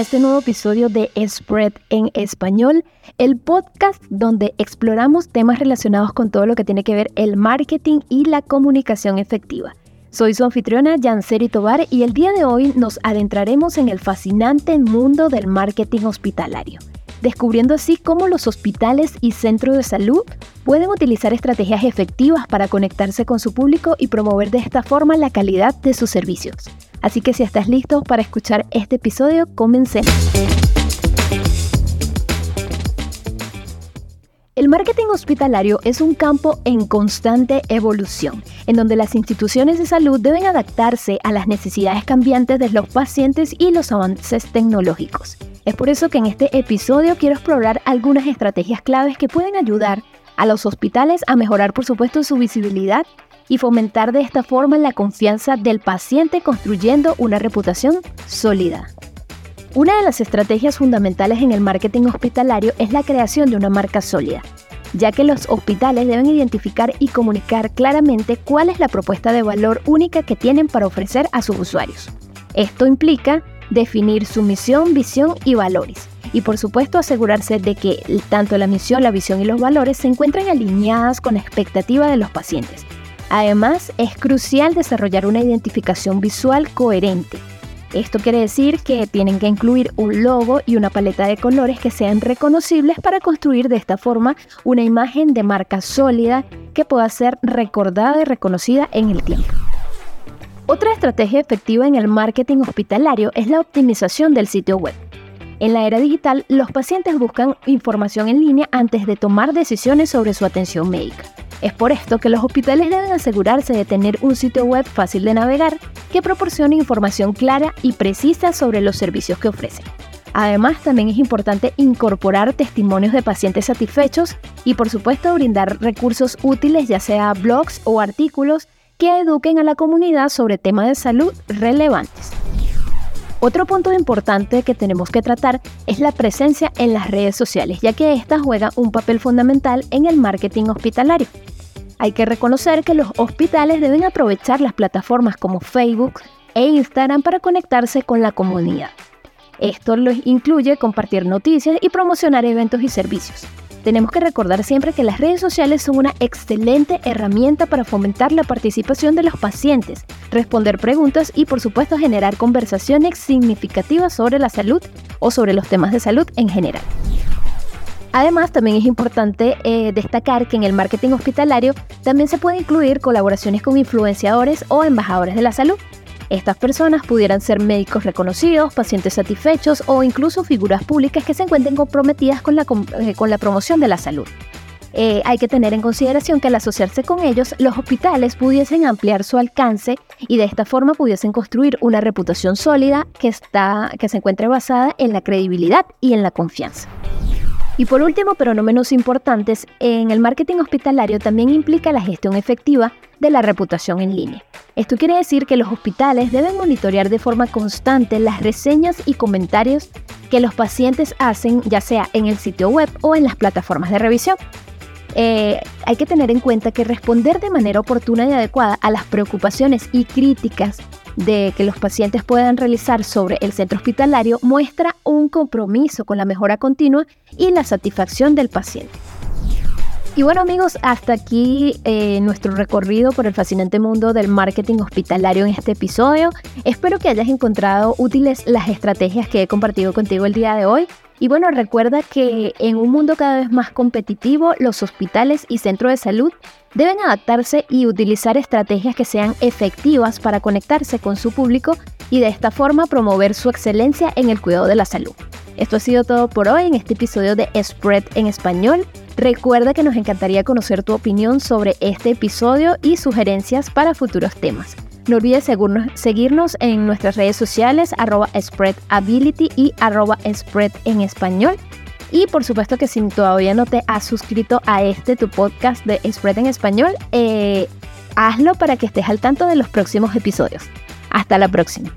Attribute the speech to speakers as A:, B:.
A: este nuevo episodio de Spread en Español, el podcast donde exploramos temas relacionados con todo lo que tiene que ver el marketing y la comunicación efectiva. Soy su anfitriona Janseri Tobar y el día de hoy nos adentraremos en el fascinante mundo del marketing hospitalario descubriendo así cómo los hospitales y centros de salud pueden utilizar estrategias efectivas para conectarse con su público y promover de esta forma la calidad de sus servicios. Así que si estás listo para escuchar este episodio, comencemos. El marketing hospitalario es un campo en constante evolución, en donde las instituciones de salud deben adaptarse a las necesidades cambiantes de los pacientes y los avances tecnológicos. Es por eso que en este episodio quiero explorar algunas estrategias claves que pueden ayudar a los hospitales a mejorar por supuesto su visibilidad y fomentar de esta forma la confianza del paciente construyendo una reputación sólida. Una de las estrategias fundamentales en el marketing hospitalario es la creación de una marca sólida, ya que los hospitales deben identificar y comunicar claramente cuál es la propuesta de valor única que tienen para ofrecer a sus usuarios. Esto implica definir su misión, visión y valores. Y por supuesto asegurarse de que tanto la misión, la visión y los valores se encuentren alineadas con la expectativa de los pacientes. Además, es crucial desarrollar una identificación visual coherente. Esto quiere decir que tienen que incluir un logo y una paleta de colores que sean reconocibles para construir de esta forma una imagen de marca sólida que pueda ser recordada y reconocida en el tiempo. Otra estrategia efectiva en el marketing hospitalario es la optimización del sitio web. En la era digital, los pacientes buscan información en línea antes de tomar decisiones sobre su atención médica. Es por esto que los hospitales deben asegurarse de tener un sitio web fácil de navegar que proporcione información clara y precisa sobre los servicios que ofrecen. Además, también es importante incorporar testimonios de pacientes satisfechos y por supuesto brindar recursos útiles ya sea blogs o artículos que eduquen a la comunidad sobre temas de salud relevantes. Otro punto importante que tenemos que tratar es la presencia en las redes sociales, ya que éstas juegan un papel fundamental en el marketing hospitalario. Hay que reconocer que los hospitales deben aprovechar las plataformas como Facebook e Instagram para conectarse con la comunidad. Esto los incluye compartir noticias y promocionar eventos y servicios. Tenemos que recordar siempre que las redes sociales son una excelente herramienta para fomentar la participación de los pacientes, responder preguntas y por supuesto generar conversaciones significativas sobre la salud o sobre los temas de salud en general. Además, también es importante eh, destacar que en el marketing hospitalario también se puede incluir colaboraciones con influenciadores o embajadores de la salud. Estas personas pudieran ser médicos reconocidos, pacientes satisfechos o incluso figuras públicas que se encuentren comprometidas con la, eh, con la promoción de la salud. Eh, hay que tener en consideración que al asociarse con ellos, los hospitales pudiesen ampliar su alcance y de esta forma pudiesen construir una reputación sólida que, está, que se encuentre basada en la credibilidad y en la confianza. Y por último, pero no menos importantes, en el marketing hospitalario también implica la gestión efectiva de la reputación en línea. Esto quiere decir que los hospitales deben monitorear de forma constante las reseñas y comentarios que los pacientes hacen, ya sea en el sitio web o en las plataformas de revisión. Eh, hay que tener en cuenta que responder de manera oportuna y adecuada a las preocupaciones y críticas de que los pacientes puedan realizar sobre el centro hospitalario muestra un compromiso con la mejora continua y la satisfacción del paciente. Y bueno amigos, hasta aquí eh, nuestro recorrido por el fascinante mundo del marketing hospitalario en este episodio. Espero que hayas encontrado útiles las estrategias que he compartido contigo el día de hoy. Y bueno, recuerda que en un mundo cada vez más competitivo, los hospitales y centros de salud deben adaptarse y utilizar estrategias que sean efectivas para conectarse con su público y de esta forma promover su excelencia en el cuidado de la salud. Esto ha sido todo por hoy en este episodio de Spread en español. Recuerda que nos encantaría conocer tu opinión sobre este episodio y sugerencias para futuros temas. No olvides seguirnos en nuestras redes sociales, arroba spreadability y arroba spread en español. Y por supuesto que si todavía no te has suscrito a este tu podcast de Spread en español, eh, hazlo para que estés al tanto de los próximos episodios. Hasta la próxima.